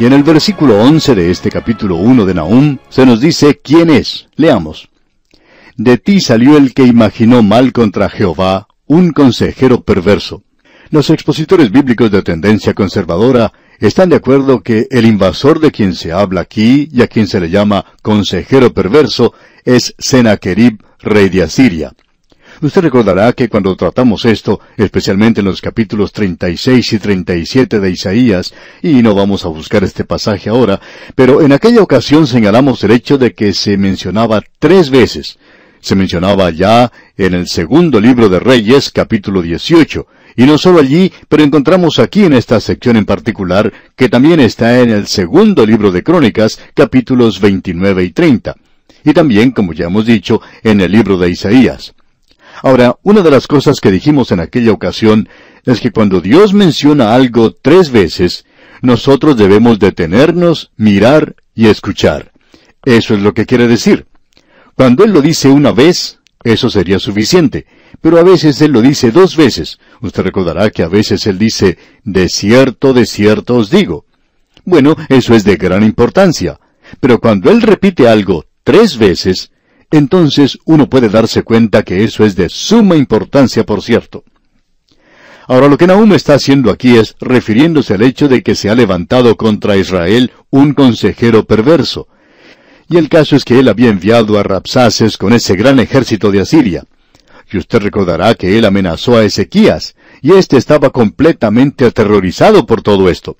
Y en el versículo 11 de este capítulo 1 de Nahum se nos dice quién es. Leamos. De ti salió el que imaginó mal contra Jehová, un consejero perverso. Los expositores bíblicos de tendencia conservadora están de acuerdo que el invasor de quien se habla aquí y a quien se le llama consejero perverso es Sennacherib, rey de Asiria. Usted recordará que cuando tratamos esto, especialmente en los capítulos 36 y 37 de Isaías, y no vamos a buscar este pasaje ahora, pero en aquella ocasión señalamos el hecho de que se mencionaba tres veces. Se mencionaba ya en el segundo libro de Reyes, capítulo 18, y no solo allí, pero encontramos aquí en esta sección en particular, que también está en el segundo libro de Crónicas, capítulos 29 y 30, y también, como ya hemos dicho, en el libro de Isaías. Ahora, una de las cosas que dijimos en aquella ocasión es que cuando Dios menciona algo tres veces, nosotros debemos detenernos, mirar y escuchar. Eso es lo que quiere decir. Cuando Él lo dice una vez, eso sería suficiente, pero a veces Él lo dice dos veces. Usted recordará que a veces Él dice, de cierto, de cierto os digo. Bueno, eso es de gran importancia. Pero cuando Él repite algo tres veces, entonces uno puede darse cuenta que eso es de suma importancia, por cierto. Ahora lo que Nahum está haciendo aquí es refiriéndose al hecho de que se ha levantado contra Israel un consejero perverso. Y el caso es que él había enviado a Rapsaces con ese gran ejército de Asiria. Y usted recordará que él amenazó a Ezequías, y éste estaba completamente aterrorizado por todo esto.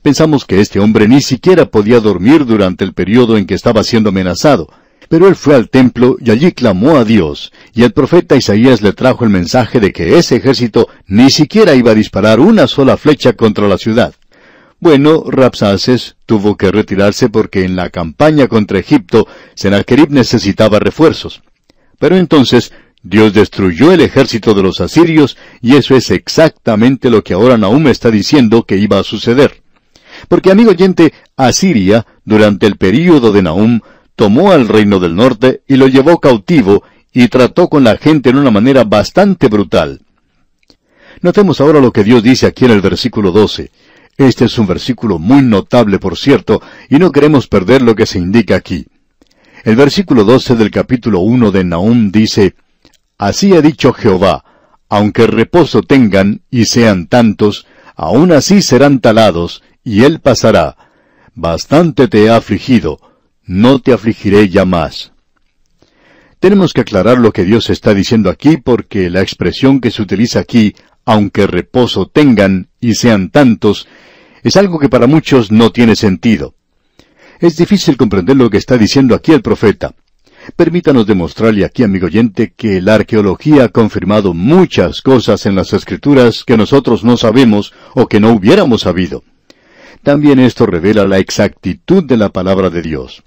Pensamos que este hombre ni siquiera podía dormir durante el periodo en que estaba siendo amenazado. Pero él fue al templo y allí clamó a Dios, y el profeta Isaías le trajo el mensaje de que ese ejército ni siquiera iba a disparar una sola flecha contra la ciudad. Bueno, Rapsaces tuvo que retirarse porque en la campaña contra Egipto, Sennacherib necesitaba refuerzos. Pero entonces Dios destruyó el ejército de los asirios y eso es exactamente lo que ahora Nahum está diciendo que iba a suceder. Porque, amigo oyente, Asiria, durante el período de Nahum, tomó al reino del norte y lo llevó cautivo y trató con la gente en una manera bastante brutal. Notemos ahora lo que Dios dice aquí en el versículo 12. Este es un versículo muy notable, por cierto, y no queremos perder lo que se indica aquí. El versículo 12 del capítulo 1 de Nahum dice, Así ha dicho Jehová, aunque reposo tengan y sean tantos, aún así serán talados, y él pasará. Bastante te he afligido, no te afligiré ya más. Tenemos que aclarar lo que Dios está diciendo aquí porque la expresión que se utiliza aquí, aunque reposo tengan y sean tantos, es algo que para muchos no tiene sentido. Es difícil comprender lo que está diciendo aquí el profeta. Permítanos demostrarle aquí, amigo oyente, que la arqueología ha confirmado muchas cosas en las escrituras que nosotros no sabemos o que no hubiéramos sabido. También esto revela la exactitud de la palabra de Dios.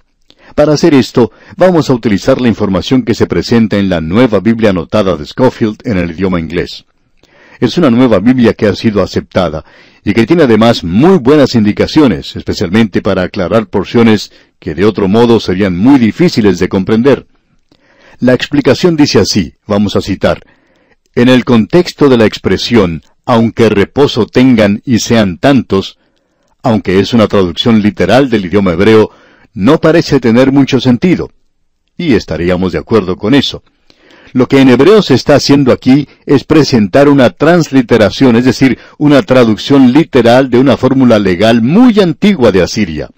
Para hacer esto, vamos a utilizar la información que se presenta en la nueva Biblia anotada de Schofield en el idioma inglés. Es una nueva Biblia que ha sido aceptada y que tiene además muy buenas indicaciones, especialmente para aclarar porciones que de otro modo serían muy difíciles de comprender. La explicación dice así, vamos a citar, En el contexto de la expresión, aunque reposo tengan y sean tantos, aunque es una traducción literal del idioma hebreo, no parece tener mucho sentido. Y estaríamos de acuerdo con eso. Lo que en hebreo se está haciendo aquí es presentar una transliteración, es decir, una traducción literal de una fórmula legal muy antigua de Asiria.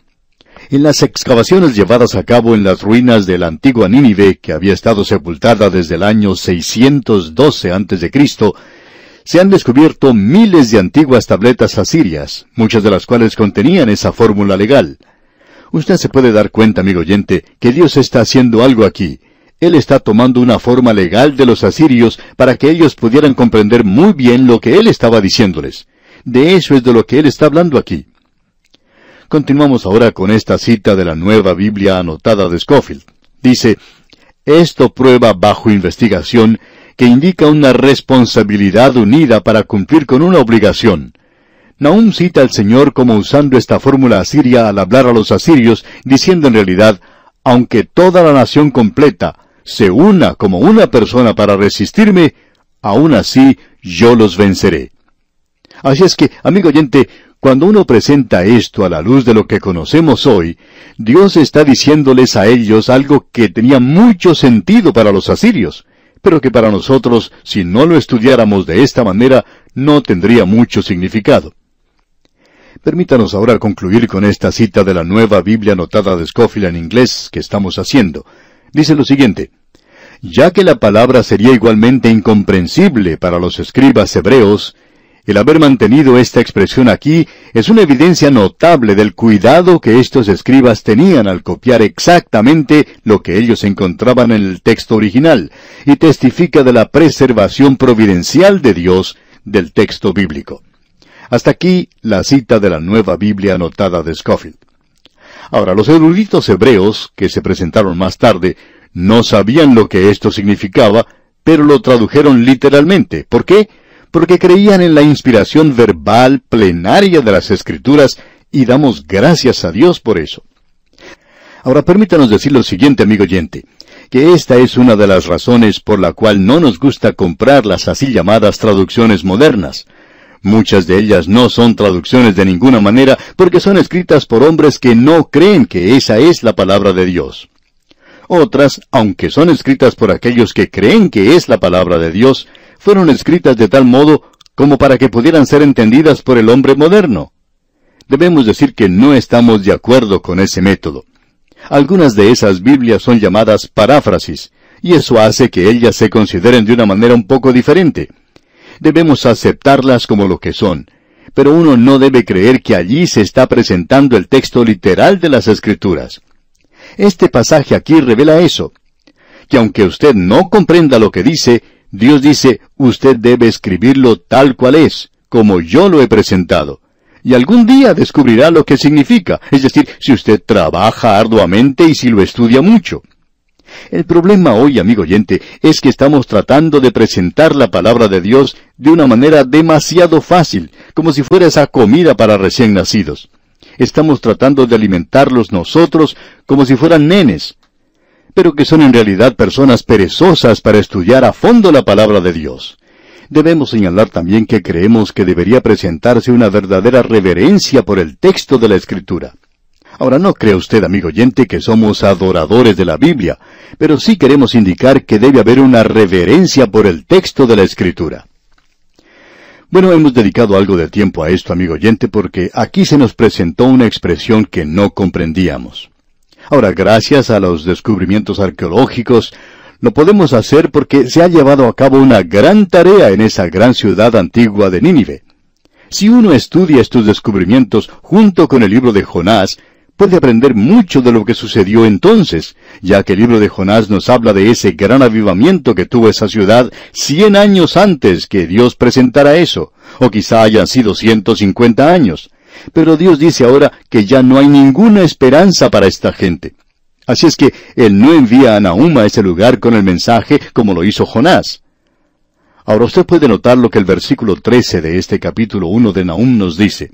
En las excavaciones llevadas a cabo en las ruinas de la antigua Nínive, que había estado sepultada desde el año 612 a.C., se han descubierto miles de antiguas tabletas asirias, muchas de las cuales contenían esa fórmula legal. Usted se puede dar cuenta, amigo oyente, que Dios está haciendo algo aquí. Él está tomando una forma legal de los asirios para que ellos pudieran comprender muy bien lo que Él estaba diciéndoles. De eso es de lo que Él está hablando aquí. Continuamos ahora con esta cita de la nueva Biblia anotada de Scofield. Dice, Esto prueba bajo investigación que indica una responsabilidad unida para cumplir con una obligación. Nahum cita al Señor como usando esta fórmula asiria al hablar a los asirios, diciendo en realidad, aunque toda la nación completa se una como una persona para resistirme, aún así yo los venceré. Así es que, amigo oyente, cuando uno presenta esto a la luz de lo que conocemos hoy, Dios está diciéndoles a ellos algo que tenía mucho sentido para los asirios, pero que para nosotros, si no lo estudiáramos de esta manera, no tendría mucho significado. Permítanos ahora concluir con esta cita de la nueva Biblia anotada de Scofield en inglés que estamos haciendo. Dice lo siguiente, ya que la palabra sería igualmente incomprensible para los escribas hebreos, el haber mantenido esta expresión aquí es una evidencia notable del cuidado que estos escribas tenían al copiar exactamente lo que ellos encontraban en el texto original, y testifica de la preservación providencial de Dios del texto bíblico. Hasta aquí la cita de la nueva Biblia anotada de Scofield. Ahora, los eruditos hebreos, que se presentaron más tarde, no sabían lo que esto significaba, pero lo tradujeron literalmente. ¿Por qué? Porque creían en la inspiración verbal plenaria de las Escrituras y damos gracias a Dios por eso. Ahora permítanos decir lo siguiente, amigo oyente, que esta es una de las razones por la cual no nos gusta comprar las así llamadas traducciones modernas. Muchas de ellas no son traducciones de ninguna manera porque son escritas por hombres que no creen que esa es la palabra de Dios. Otras, aunque son escritas por aquellos que creen que es la palabra de Dios, fueron escritas de tal modo como para que pudieran ser entendidas por el hombre moderno. Debemos decir que no estamos de acuerdo con ese método. Algunas de esas Biblias son llamadas paráfrasis, y eso hace que ellas se consideren de una manera un poco diferente. Debemos aceptarlas como lo que son, pero uno no debe creer que allí se está presentando el texto literal de las Escrituras. Este pasaje aquí revela eso, que aunque usted no comprenda lo que dice, Dios dice, usted debe escribirlo tal cual es, como yo lo he presentado. Y algún día descubrirá lo que significa, es decir, si usted trabaja arduamente y si lo estudia mucho. El problema hoy, amigo oyente, es que estamos tratando de presentar la palabra de Dios de una manera demasiado fácil, como si fuera esa comida para recién nacidos estamos tratando de alimentarlos nosotros como si fueran nenes, pero que son en realidad personas perezosas para estudiar a fondo la palabra de Dios. Debemos señalar también que creemos que debería presentarse una verdadera reverencia por el texto de la Escritura. Ahora no cree usted, amigo oyente, que somos adoradores de la Biblia, pero sí queremos indicar que debe haber una reverencia por el texto de la Escritura. Bueno, hemos dedicado algo de tiempo a esto, amigo oyente, porque aquí se nos presentó una expresión que no comprendíamos. Ahora, gracias a los descubrimientos arqueológicos, lo podemos hacer porque se ha llevado a cabo una gran tarea en esa gran ciudad antigua de Nínive. Si uno estudia estos descubrimientos junto con el libro de Jonás, puede aprender mucho de lo que sucedió entonces, ya que el libro de Jonás nos habla de ese gran avivamiento que tuvo esa ciudad cien años antes que Dios presentara eso, o quizá hayan sido ciento cincuenta años. Pero Dios dice ahora que ya no hay ninguna esperanza para esta gente. Así es que Él no envía a Nahum a ese lugar con el mensaje como lo hizo Jonás. Ahora usted puede notar lo que el versículo 13 de este capítulo 1 de Nahum nos dice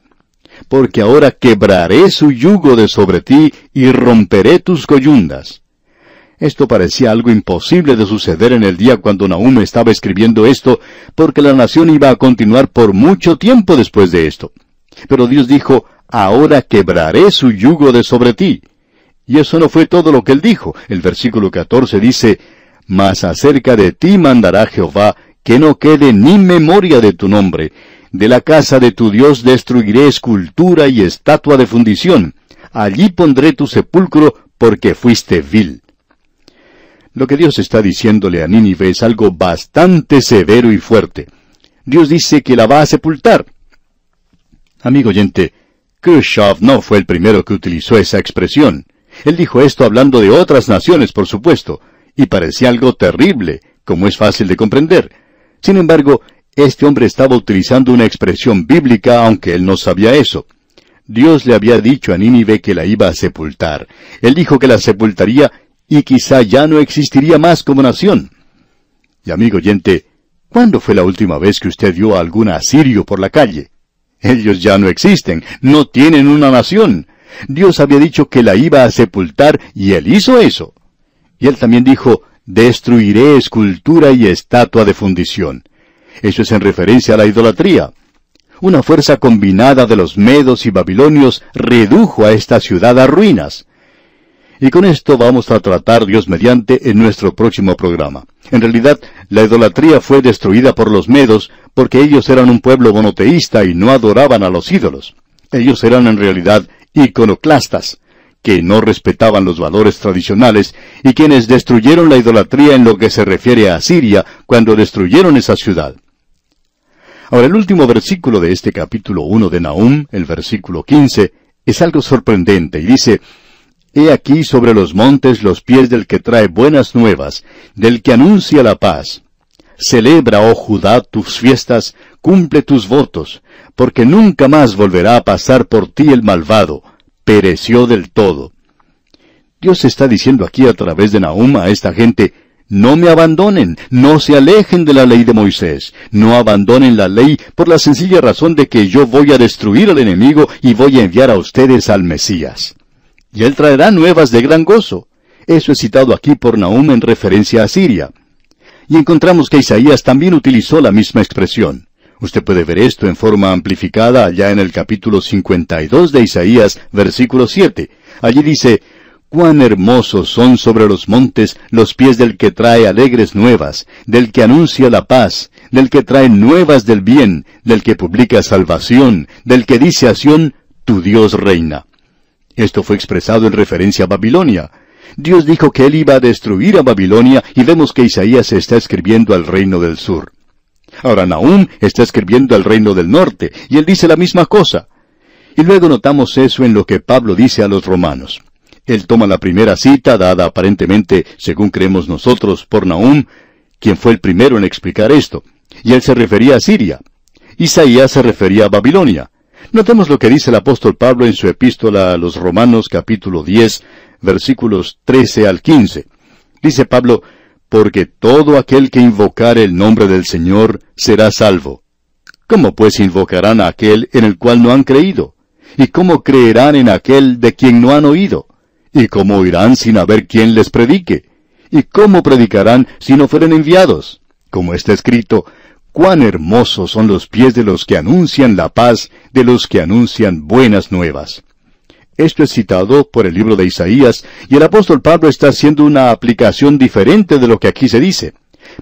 porque ahora quebraré su yugo de sobre ti y romperé tus coyundas. Esto parecía algo imposible de suceder en el día cuando Nahum estaba escribiendo esto, porque la nación iba a continuar por mucho tiempo después de esto. Pero Dios dijo, ahora quebraré su yugo de sobre ti. Y eso no fue todo lo que él dijo. El versículo 14 dice, Mas acerca de ti mandará Jehová, que no quede ni memoria de tu nombre, de la casa de tu Dios destruiré escultura y estatua de fundición. Allí pondré tu sepulcro porque fuiste vil. Lo que Dios está diciéndole a Nínive es algo bastante severo y fuerte. Dios dice que la va a sepultar. Amigo oyente, Khrushchev no fue el primero que utilizó esa expresión. Él dijo esto hablando de otras naciones, por supuesto, y parecía algo terrible, como es fácil de comprender. Sin embargo, este hombre estaba utilizando una expresión bíblica aunque él no sabía eso. Dios le había dicho a Nínive que la iba a sepultar. Él dijo que la sepultaría y quizá ya no existiría más como nación. Y amigo oyente, ¿cuándo fue la última vez que usted vio a algún asirio por la calle? Ellos ya no existen, no tienen una nación. Dios había dicho que la iba a sepultar y él hizo eso. Y él también dijo, destruiré escultura y estatua de fundición. Eso es en referencia a la idolatría. Una fuerza combinada de los medos y babilonios redujo a esta ciudad a ruinas. Y con esto vamos a tratar Dios mediante en nuestro próximo programa. En realidad, la idolatría fue destruida por los medos porque ellos eran un pueblo monoteísta y no adoraban a los ídolos. Ellos eran en realidad iconoclastas, que no respetaban los valores tradicionales y quienes destruyeron la idolatría en lo que se refiere a Siria cuando destruyeron esa ciudad. Ahora el último versículo de este capítulo 1 de Nahum, el versículo 15, es algo sorprendente y dice, He aquí sobre los montes los pies del que trae buenas nuevas, del que anuncia la paz. Celebra, oh Judá, tus fiestas, cumple tus votos, porque nunca más volverá a pasar por ti el malvado, pereció del todo. Dios está diciendo aquí a través de Nahum a esta gente, no me abandonen, no se alejen de la ley de Moisés, no abandonen la ley por la sencilla razón de que yo voy a destruir al enemigo y voy a enviar a ustedes al Mesías y él traerá nuevas de gran gozo. Eso es citado aquí por Nahum en referencia a Siria. Y encontramos que Isaías también utilizó la misma expresión. Usted puede ver esto en forma amplificada allá en el capítulo 52 de Isaías, versículo 7. Allí dice, Cuán hermosos son sobre los montes los pies del que trae alegres nuevas, del que anuncia la paz, del que trae nuevas del bien, del que publica salvación, del que dice a Sión, tu Dios reina. Esto fue expresado en referencia a Babilonia. Dios dijo que él iba a destruir a Babilonia y vemos que Isaías está escribiendo al reino del sur. Ahora Nahum está escribiendo al reino del norte y él dice la misma cosa. Y luego notamos eso en lo que Pablo dice a los romanos. Él toma la primera cita, dada aparentemente, según creemos nosotros, por Nahum, quien fue el primero en explicar esto, y él se refería a Siria. Isaías se refería a Babilonia. Notemos lo que dice el apóstol Pablo en su epístola a los Romanos capítulo 10, versículos 13 al 15. Dice Pablo, porque todo aquel que invocare el nombre del Señor será salvo. ¿Cómo pues invocarán a aquel en el cual no han creído? ¿Y cómo creerán en aquel de quien no han oído? ¿Y cómo oirán sin haber quien les predique? ¿Y cómo predicarán si no fueren enviados? Como está escrito, Cuán hermosos son los pies de los que anuncian la paz, de los que anuncian buenas nuevas. Esto es citado por el libro de Isaías, y el apóstol Pablo está haciendo una aplicación diferente de lo que aquí se dice.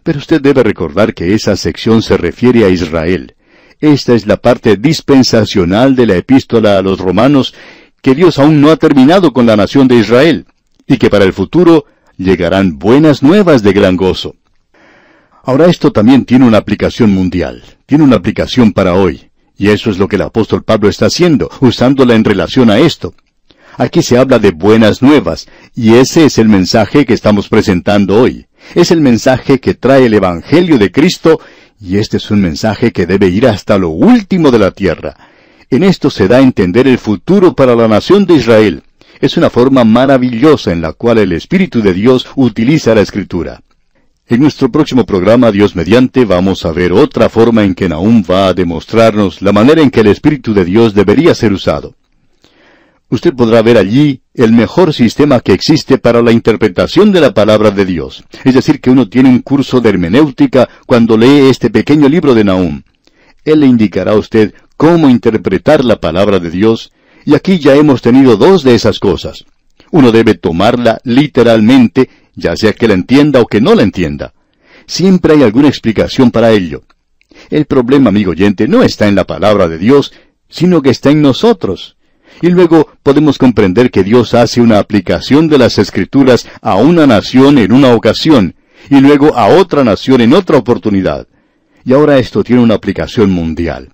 Pero usted debe recordar que esa sección se refiere a Israel. Esta es la parte dispensacional de la epístola a los romanos, que Dios aún no ha terminado con la nación de Israel, y que para el futuro llegarán buenas nuevas de gran gozo. Ahora esto también tiene una aplicación mundial, tiene una aplicación para hoy, y eso es lo que el apóstol Pablo está haciendo, usándola en relación a esto. Aquí se habla de buenas nuevas, y ese es el mensaje que estamos presentando hoy. Es el mensaje que trae el Evangelio de Cristo, y este es un mensaje que debe ir hasta lo último de la tierra. En esto se da a entender el futuro para la nación de Israel. Es una forma maravillosa en la cual el Espíritu de Dios utiliza la Escritura. En nuestro próximo programa, Dios mediante, vamos a ver otra forma en que Nahum va a demostrarnos la manera en que el Espíritu de Dios debería ser usado. Usted podrá ver allí el mejor sistema que existe para la interpretación de la palabra de Dios. Es decir, que uno tiene un curso de hermenéutica cuando lee este pequeño libro de Nahum. Él le indicará a usted cómo interpretar la palabra de Dios, y aquí ya hemos tenido dos de esas cosas. Uno debe tomarla literalmente ya sea que la entienda o que no la entienda. Siempre hay alguna explicación para ello. El problema, amigo oyente, no está en la palabra de Dios, sino que está en nosotros. Y luego podemos comprender que Dios hace una aplicación de las escrituras a una nación en una ocasión, y luego a otra nación en otra oportunidad. Y ahora esto tiene una aplicación mundial.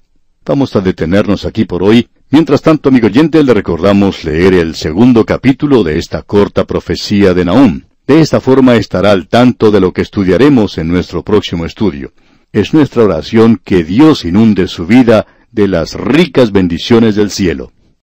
Vamos a detenernos aquí por hoy. Mientras tanto, amigo oyente, le recordamos leer el segundo capítulo de esta corta profecía de Nahum. De esta forma estará al tanto de lo que estudiaremos en nuestro próximo estudio. Es nuestra oración que Dios inunde su vida de las ricas bendiciones del cielo.